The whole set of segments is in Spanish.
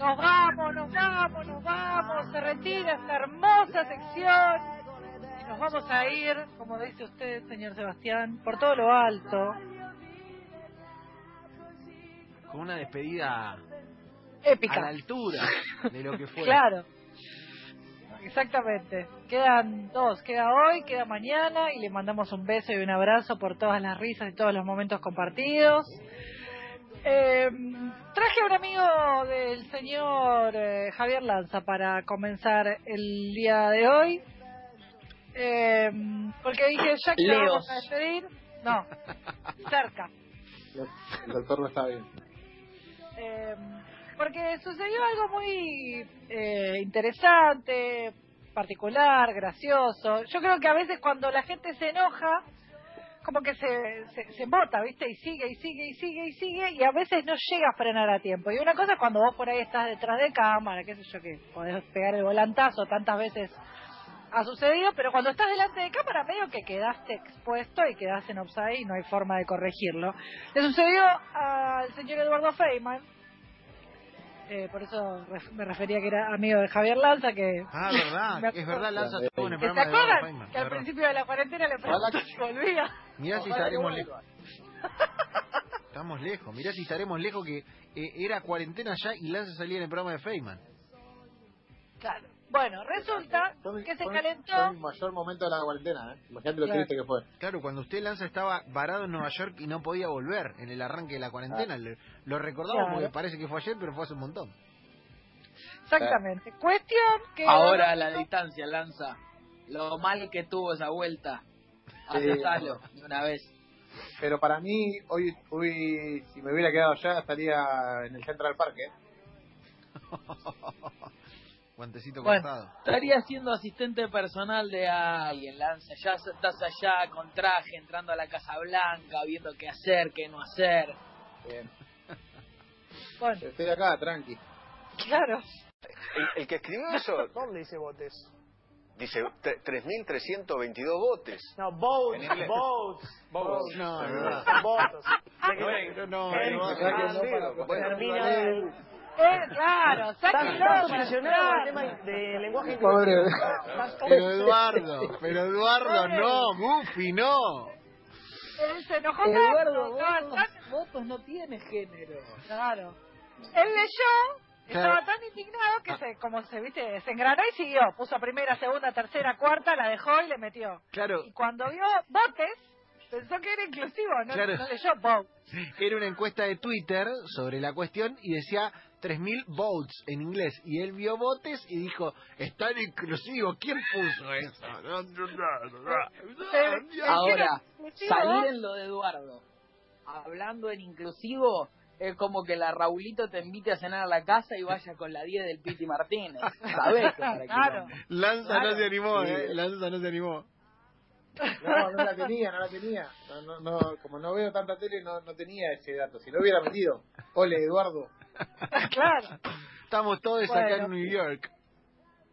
Nos vamos, nos vamos, nos vamos. Se retira esta hermosa sección. Y nos vamos a ir, como dice usted, señor Sebastián, por todo lo alto. Con una despedida Épica. a la altura de lo que fue. Claro. Exactamente. Quedan dos. Queda hoy, queda mañana. Y le mandamos un beso y un abrazo por todas las risas y todos los momentos compartidos. Eh, traje a un amigo del señor eh, Javier Lanza para comenzar el día de hoy. Eh, porque dije, ya que Leos. vamos a despedir. No, cerca. El doctor no está bien. Eh, porque sucedió algo muy eh, interesante, particular, gracioso. Yo creo que a veces cuando la gente se enoja, como que se, se, se embota, ¿viste? Y sigue, y sigue, y sigue, y sigue, y a veces no llega a frenar a tiempo. Y una cosa es cuando vos por ahí estás detrás de cámara, qué sé yo, que podés pegar el volantazo tantas veces ha sucedido, pero cuando estás delante de cámara medio que quedaste expuesto y quedaste en offside y no hay forma de corregirlo. Le sucedió al señor Eduardo Feynman, eh, por eso me refería que era amigo de Javier Lanza, que... Ah, verdad, es verdad, Lanza estuvo en el ¿Que ¿Se programa de acuerdan? Feynman, Que al verdad. principio de la cuarentena le preguntó si volvía. Mirá si estaremos lejos. Estamos lejos, mirá si estaremos lejos que eh, era cuarentena ya y Lanza salía en el programa de Feynman. Claro. Bueno, resulta Fue- que se fue- calentó... Fue el mayor momento de la cuarentena, ¿eh? Imagínate lo Claro. triste que fue. Claro, cuando usted Lanza estaba varado en Nueva York y no podía volver en el arranque de la cuarentena. Le- Lo recordamos Claro. porque parece que fue ayer, pero fue hace un montón. Exactamente. Cuestión que... Ahora a la distancia, Lanza. Lo mal que tuvo esa vuelta. Aceptalo de una vez. Pero para mí, hoy, hoy si me hubiera quedado allá, estaría en el Central Park, ¿eh? Guantecito Bueno. cortado. Estaría siendo asistente personal de alguien, Lanza. Ya estás allá con traje, entrando a la Casa Blanca, viendo qué hacer, qué no hacer. Bien. Bueno, Estoy acá, tranqui. claro. El, el que escribió eso ¿Dónde dice botes? dice tre- 3.322 botes. No, boats, boats. Boats. No, no, no. Boats. No, no, Eh, no, ah, Eh, claro, sáquenlo. estás obsesionado el tema de lenguaje Pobre. Pero Eduardo, pero Eduardo, no, Buffy, no. Él se enojó Eduardo, tanto, votos, tan- votos no tiene género. Claro. Él leyó, Claro. estaba tan indignado que se, como se viste, se engranó y siguió. Puso primera, segunda, tercera, cuarta, la dejó y le metió. Claro, Y cuando vio botes, pensó que era inclusivo, no, Claro. no leyó era una encuesta de Twitter sobre la cuestión y decía 3.000 votes en inglés. Y él vio botes y dijo, es tan inclusivo, ¿quién puso eso? Ahora, salir en lo de Eduardo, hablando en inclusivo, es como que la Raulito te invite a cenar a la casa y vaya con la 10 del Piti Martínez. ¿Sabés? Claro. Lanza Claro. no se animó, eh. Lanza no se animó. No, no la tenía, no la tenía. No, no, no, como no veo tanta tele, no, no tenía ese dato. Si lo hubiera metido. Ole, Eduardo. claro. Estamos todos acá Bueno. en New York.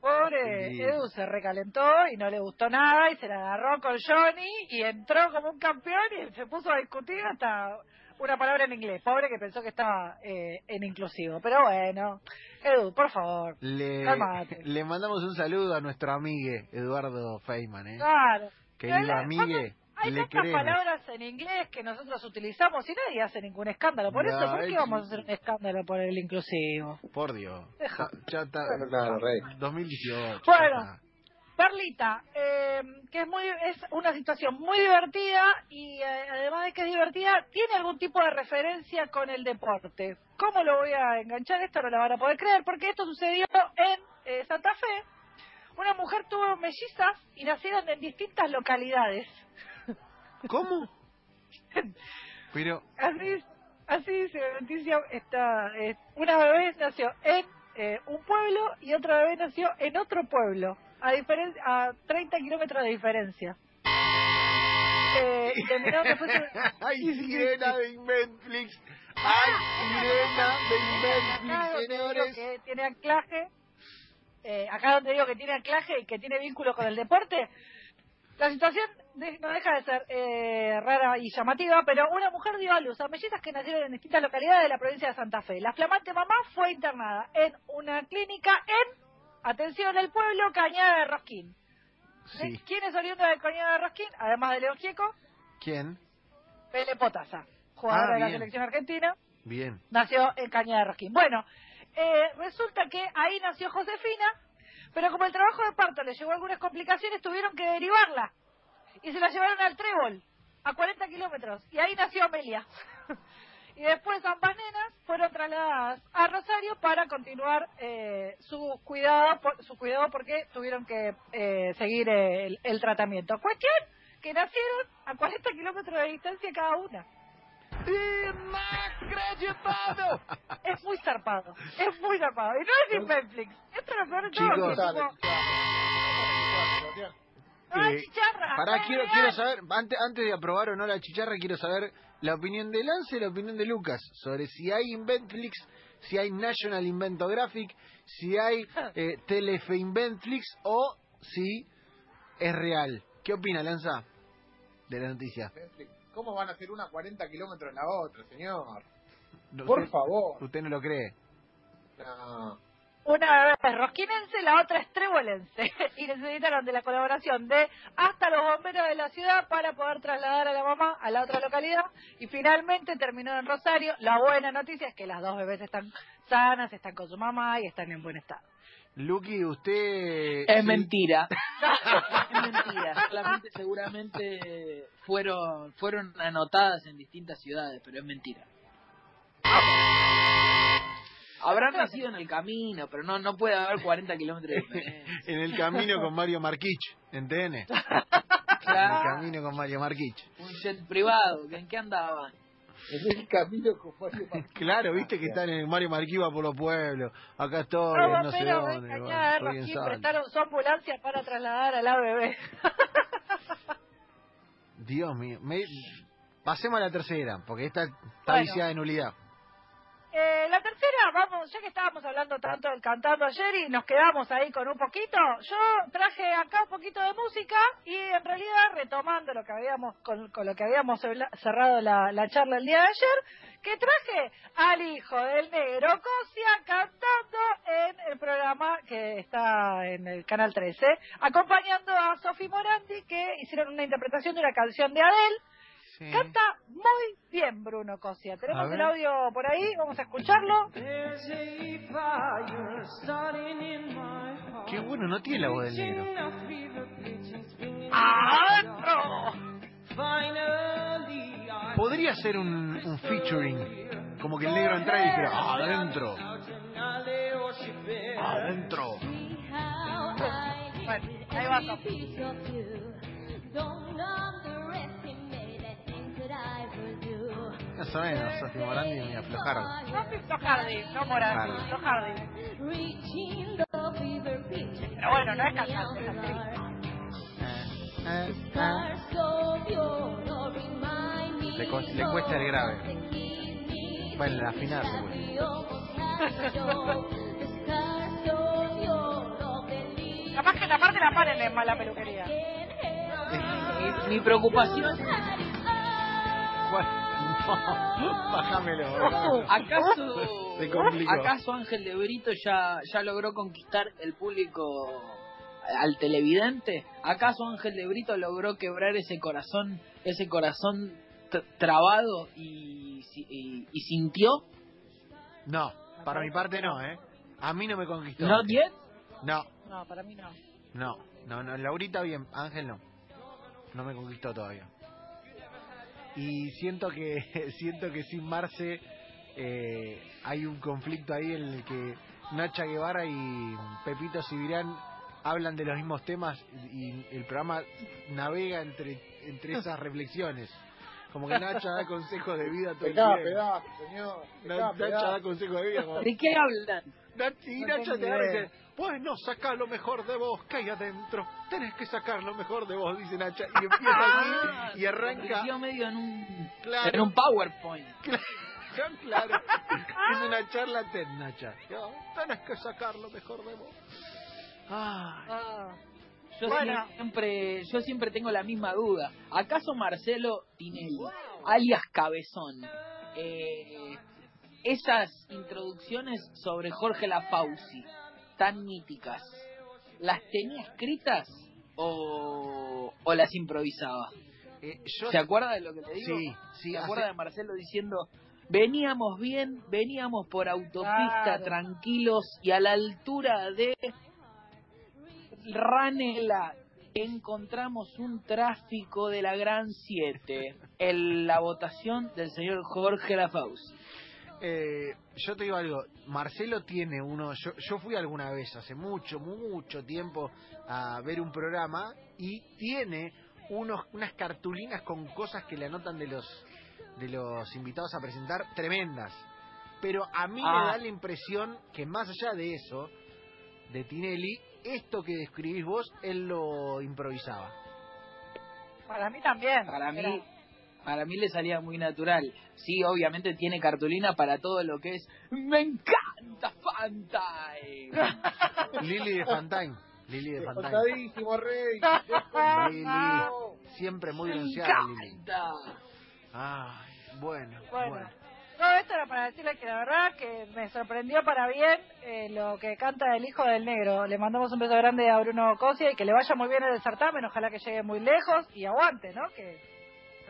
Pobre Sí. Edu se recalentó y no le gustó nada y se la agarró con Johnny y entró como un campeón y se puso a discutir hasta una palabra en inglés. Pobre que pensó que estaba eh, en inclusivo. Pero bueno, Edu, por favor. Le, le mandamos un saludo a nuestro amigue Eduardo Feynman, ¿eh? Claro. Querido Pero, amigue, Hay le tantas queremos. palabras en inglés que nosotros utilizamos y nadie hace ningún escándalo. Por eso, ¿por es- qué vamos a hacer un escándalo por el inclusivo? Por Dios. Deja. Ya, está. Claro, claro, rey. 2018. Bueno. Perlita, eh, que es muy es una situación muy divertida y eh, además de que es divertida, tiene algún tipo de referencia con el deporte. ¿Cómo lo voy a enganchar? Esto no lo van a poder creer porque esto sucedió en eh, Santa Fe. Una mujer tuvo mellizas y nacieron en distintas localidades. ¿Cómo? Pero, Así, así dice la noticia. Está, eh, una bebé nació en eh, un pueblo y otra bebé nació en otro pueblo, a, diferen- a 30 kilómetros de diferencia. Eh, y de- ¡Ay, sirena de Netflix! ¡Ay, sirena de donde digo señores! que tiene anclaje, eh, acá donde digo que tiene anclaje y que tiene vínculo con el deporte, La situación de- no deja de ser eh, rara y llamativa, pero una mujer dio a luz a mellizas que nacieron en distintas localidades de la provincia de Santa Fe. La flamante mamá fue internada en una clínica en, atención, el pueblo Cañada de Rosquín. Sí. ¿Quién es oriundo de Cañada de Rosquín? Además de León Gieco, ¿Quién? Pele Potasa, jugadora Ah, de la selección argentina, Bien. nació en Cañada de Rosquín. Bueno, eh, resulta que ahí nació Josefina, pero como el trabajo de parto le llevó algunas complicaciones, tuvieron que derivarla. Y se la llevaron al Trébol, a 40 kilómetros. Y ahí nació Amelia. y después ambas nenas fueron trasladadas a Rosario para continuar eh, su cuidado su cuidado porque tuvieron que eh, seguir eh, el, el tratamiento. Cuestión que nacieron a 40 kilómetros de distancia cada una. Es muy zarpado, es muy zarpado. Y no es ni Netflix. Esto es lo peor de todo. Chicos. que es Dale, como, Sebastián. ¡Ay, Eh, chicharra! Pará, ¡Ay, quiero, quiero saber, antes, antes de aprobar o no la chicharra, quiero saber la opinión de Lance y la opinión de Lucas sobre si hay Inventflix, si hay National Inventographic, si hay eh, Telefe Inventflix o si es real. ¿Qué opina Lanza de la noticia? ¿Cómo van a hacer una a 40 kilómetros en la otra, señor? No, Por usted, favor. usted no lo cree. No. Una bebé es rosquinense, la otra es trebolense. y necesitaron de la colaboración de hasta los bomberos de la ciudad para poder trasladar a la mamá a la otra localidad. Y finalmente terminó en Rosario. La buena noticia es que las dos bebés están sanas, están con su mamá y están en buen estado. Lucky, usted... Es sí, mentira. es mentira. Solamente seguramente fueron fueron anotadas en distintas ciudades, pero es mentira. Habrán nacido en el camino, pero no no puede haber 40 kilómetros de diferencia. En el camino con Mario Marquich, en TN. En el camino con Mario Marquich. un jet privado, ¿en qué andaban? En el camino con Mario Martínez. Claro, viste que está en el Mario Marquich va por los pueblos. Acá estoy, Los no sé dónde. Bueno, estoy en prestaron su ambulancia para trasladar a la bebé. Dios mío. Me... Pasemos a la tercera, porque esta está Bueno. viciada de nulidad. Eh, la tercera, vamos, ya que estábamos hablando tanto del cantando ayer y nos quedamos ahí con un poquito, yo traje acá un poquito de música y en realidad retomando lo que habíamos con, lo que habíamos cerrado la, la charla el día de ayer, que traje al hijo del negro Cosia cantando en el programa que está en el canal 13, acompañando a Sofi Morandi que hicieron una interpretación de una canción de Adele. Sí. Canta muy bien Bruno Cosia. A Tenemos el audio por ahí, vamos a escucharlo. Qué bueno, no tiene la voz del negro. ¡Adentro! Podría ser un, un featuring. Como que el negro entra y dijera, adentro. Adentro. Bueno, ahí va Sofi. Más o menos, Sofi Morandi y aflojar. Sofi Flojardi, no Morandi. Flojardi. Pero bueno, no es cantante, es actriz. Le, le cuesta el grave. Bueno, la final le cuesta. Capaz que la parte la paren en mala peluquería. Mi, preocupación, no, bájamelo. ¿acaso Se complicó. acaso Ángel de Brito ya ya logró conquistar el público al televidente? ¿Acaso Ángel de Brito logró quebrar ese corazón, ese corazón trabado y, y, y sintió? No, para mi parte no, ¿eh? A mí no me conquistó. ¿No yet? No, No, para mí no. no, no, no. Laurita bien, Ángel no. No me conquistó todavía. Y siento que siento que sin Marce eh, hay un conflicto ahí en el que Nacha Guevara y Pepito Sibirán hablan de los mismos temas y el programa navega entre entre esas reflexiones. Como que Nacha da consejos de vida todo el tiempo. Nacha da consejos de vida. como- ¿De qué hablan? Y No Nacha te agarra y idea. dice, bueno, saca lo mejor de vos que hay adentro. Tenés que sacar lo mejor de vos, dice Nacha. Y empieza Ah, así y arranca. metió medio en un, Claro. en un PowerPoint. Claro, claro. Es una charla TED, Nacha. Yo, Tenés que sacar lo mejor de vos. Ay, Ah. Yo Bueno. siempre, yo siempre tengo la misma duda. ¿Acaso Marcelo Tinelli, alias Cabezón, eh, esas introducciones sobre Jorge Lafauci, tan míticas, las tenía escritas o, o las improvisaba? Eh, yo ¿Se acuerda de lo que le digo? Sí, sí, ¿Se hace- acuerda de Marcelo diciendo, veníamos bien, veníamos por autopista, Claro. tranquilos y a la altura de Ranela encontramos un tráfico de la Gran 7 en la votación del señor Jorge Lafaus. Eh, yo te digo algo, Marcelo tiene uno, yo, yo fui alguna vez hace mucho, mucho tiempo a ver un programa y tiene unos, unas cartulinas con cosas que le anotan de los de los invitados a presentar tremendas. Pero a mí me Ah. da la impresión que más allá de eso, de Tinelli, esto que describís vos, él lo improvisaba. Para mí también. Para mí, Era- para mí le salía muy natural. Sí, obviamente tiene cartulina para todo lo que es ¡Me encanta Fantine! Lili de Fontaine. Lili de. Contadísimo, Rey. Lili. Siempre muy ¡Me bronceada, Lili. encanta! Ay, bueno, Bueno. bueno. No, esto era para decirle que la verdad que me sorprendió para bien eh, lo que canta el hijo del negro. Le mandamos un beso grande a Bruno Cosia y que le vaya muy bien en el certamen, ojalá que llegue muy lejos y aguante, ¿no? Que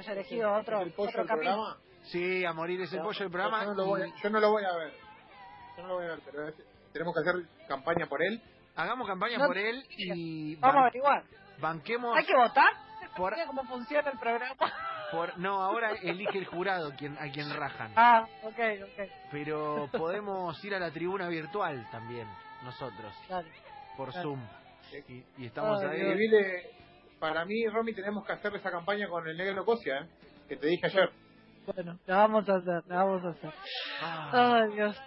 haya elegido otro, ¿Es el pollo otro programa? Sí, a morir es el pollo del programa. Yo no, lo voy a, yo no lo voy a ver. Yo no lo voy a ver, pero es- tenemos que hacer campaña por él. Hagamos campaña No- por él y Vamos a averiguar. banquemos ¿Hay que votar? por, cómo funciona el programa. por... No, ahora elige el jurado quien, a quien rajan. Ah, ok, ok. Pero podemos ir a la tribuna virtual también, nosotros, Dale. por Claro. Zoom. Y, y estamos Ay, ahí. Escribile, para mí, Romy, tenemos que hacer esa campaña con el negro Cosia, ¿eh? que te dije ayer. Bueno, la vamos a hacer, la vamos a hacer. Ah, Ay, Dios.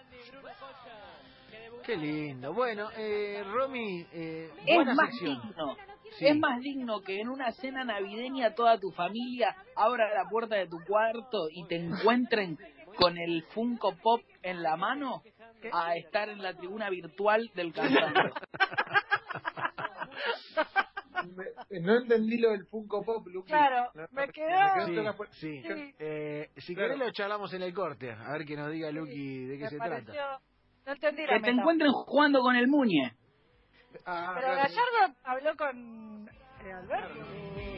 qué lindo. Bueno, eh, Romy, eh, Es más sección. digno. Sí. Es más digno que en una cena navideña toda tu familia abra la puerta de tu cuarto y te encuentren con el Funko Pop en la mano a estar en la tribuna virtual del cantante. Eh, no entendí lo del Funko Pop, Luqui. Claro, me quedó. Me quedó sí, eh, si claro. querés, lo charlamos en el corte. A ver que nos diga, Luqui, de qué se trata. No entendí la Que te encuentren jugando con el Muñe. Ah, Pero claro. Gallardo habló con eh, Alberto.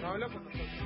No, habló con nosotros.